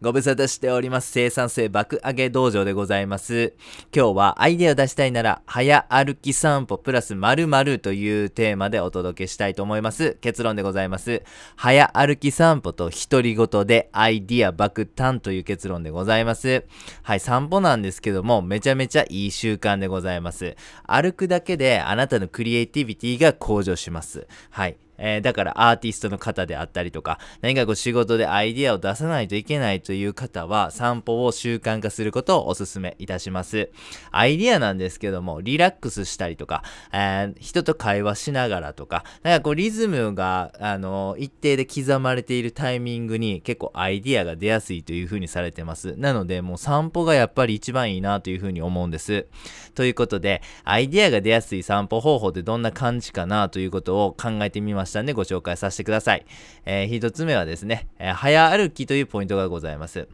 ご無沙汰しております。生産性爆上げ道場でございます。今日はアイデアを出したいなら、早歩き散歩プラス〇〇というテーマでお届けしたいと思います。結論でございます。早歩き散歩と独り言でアイディア爆誕という結論でございます。はい、散歩なんですけども、めちゃめちゃいい習慣でございます。歩くだけであなたのクリエイティビティが向上します。はい。えーだからアーティストの方であったりとか、何かこう仕事でアイディアを出さないといけないという方は、散歩を習慣化することをお勧めいたします。アイディアなんですけども、リラックスしたりとか、えー人と会話しながらとか、なんかこうリズムが、あの一定で刻まれているタイミングに結構アイディアが出やすいという風にされてます。なので、もう散歩がやっぱり一番いいなという風に思うんです。ということで、アイディアが出やすい散歩方法ってどんな感じかなということを考えてみましたんでご紹介させてください。えー一つ目はですね、えー早歩きというポイントがございます。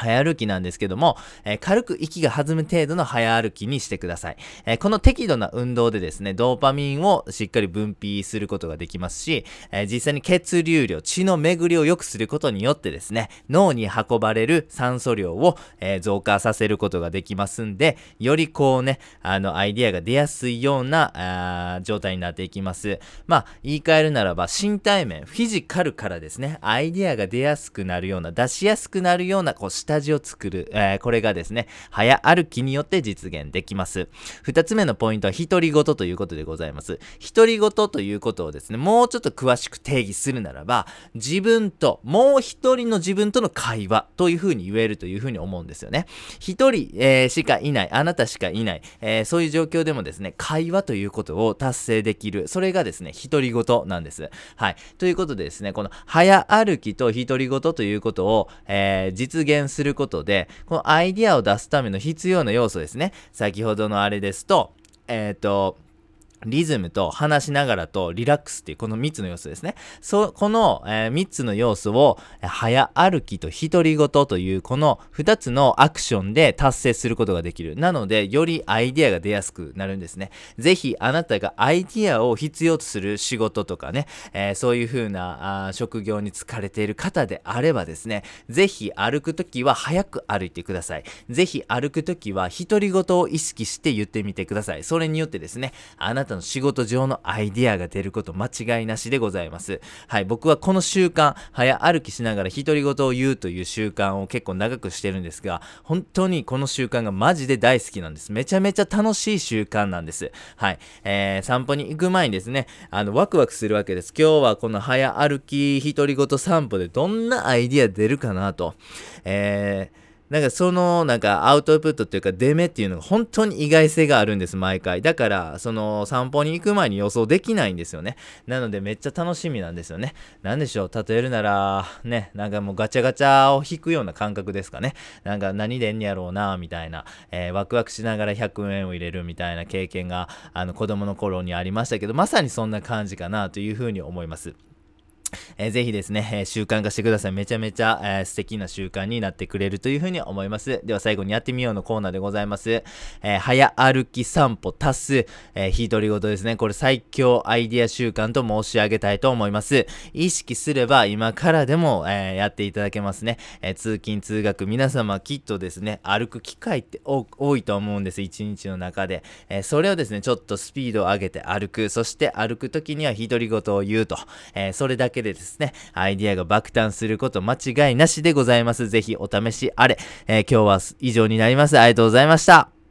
早歩きなんですけども、えー軽く息が弾む程度の早歩きにしてください、えーこの適度な運動でですね、ドーパミンをしっかり分泌することができますし、えー実際に血流量、血の巡りを良くすることによってですね、脳に運ばれる酸素量を、え増加させることができますんで、よりこうね、あの、アイディアが出やすいような、あ状態になっていきます。まあ、言い換えるならば、身体面、フィジカルからですね、アイディアが出やすくなるような、出しやすくなるような、こう、下地を作る、えーこれがですね、早歩きによって実現できます。二つ目のポイントは、独り言ということでございます。独り言ということをですね、もうちょっと詳しく定義するならば、自分と、もう一人の自分との会話というふうに言えるというふうに思うんですよね。一人、えーしかいない、あなたしかいない、えーそういう状況でもですね、会話ということを達成できる。それがですね、独り言なんです。はい。ということでですね、この早歩きと独り言ということを、えー実現するすることで、このアイディアを出すための必要な要素ですね。先ほどのあれですと、えっ、と、リズムと話しながらとリラックスっていうこの3つの要素ですね。そ、この、え3つの要素を、早歩きと独り言というこの2つのアクションで達成することができる。なので、よりアイデアが出やすくなるんですね。ぜひあなたがアイディアを必要とする仕事とかね、えーそういう風なあ職業に疲れている方であればですね、ぜひ歩くときは早く歩いてください。ぜひ歩くときは独り言を意識して言ってみてください。それによってですね、あなたの仕事上のアイディアが出ること間違いなしでございます。はい、僕はこの習慣、早歩きしながら独り言を言うという習慣を結構長くしてるんですが、本当にこの習慣がマジで大好きなんです。めちゃめちゃ楽しい習慣なんです。はい、えー、散歩に行く前にですね、あの、ワクワクするわけです。今日はこの早歩き独り言散歩でどんなアイディア出るかなと。えーなんかそのなんかアウトプットっていうか出目っていうのが本当に意外性があるんです。毎回。だからその散歩に行く前に予想できないんですよね。なのでめっちゃ楽しみなんですよね。なんでしょう。例えるならねなんかもうガチャガチャを引くような感覚ですかね。なんか何でんやろうなみたいな、えーワクワクしながら100円を入れるみたいな経験があの子供の頃にありましたけどまさにそんな感じかなというふうに思います。えーぜひですね、えー習慣化してください。めちゃめちゃ、えー素敵な習慣になってくれるというふうに思います。では最後にやってみようのコーナーでございます。えー早歩き散歩足す、えー、独り言ですね。これ最強アイディア習慣と申し上げたいと思います。意識すれば今からでも、えーやっていただけますね。えー通勤通学皆様きっとですね、歩く機会って多いと思うんです。一日の中で。えーそれをですね、ちょっとスピードを上げて歩く。そして歩くときには独り言を言うと。えーそれだけでですね、アイディアが爆誕すること間違いなしでございます。ぜひお試しあれ。えー今日は以上になります。ありがとうございました。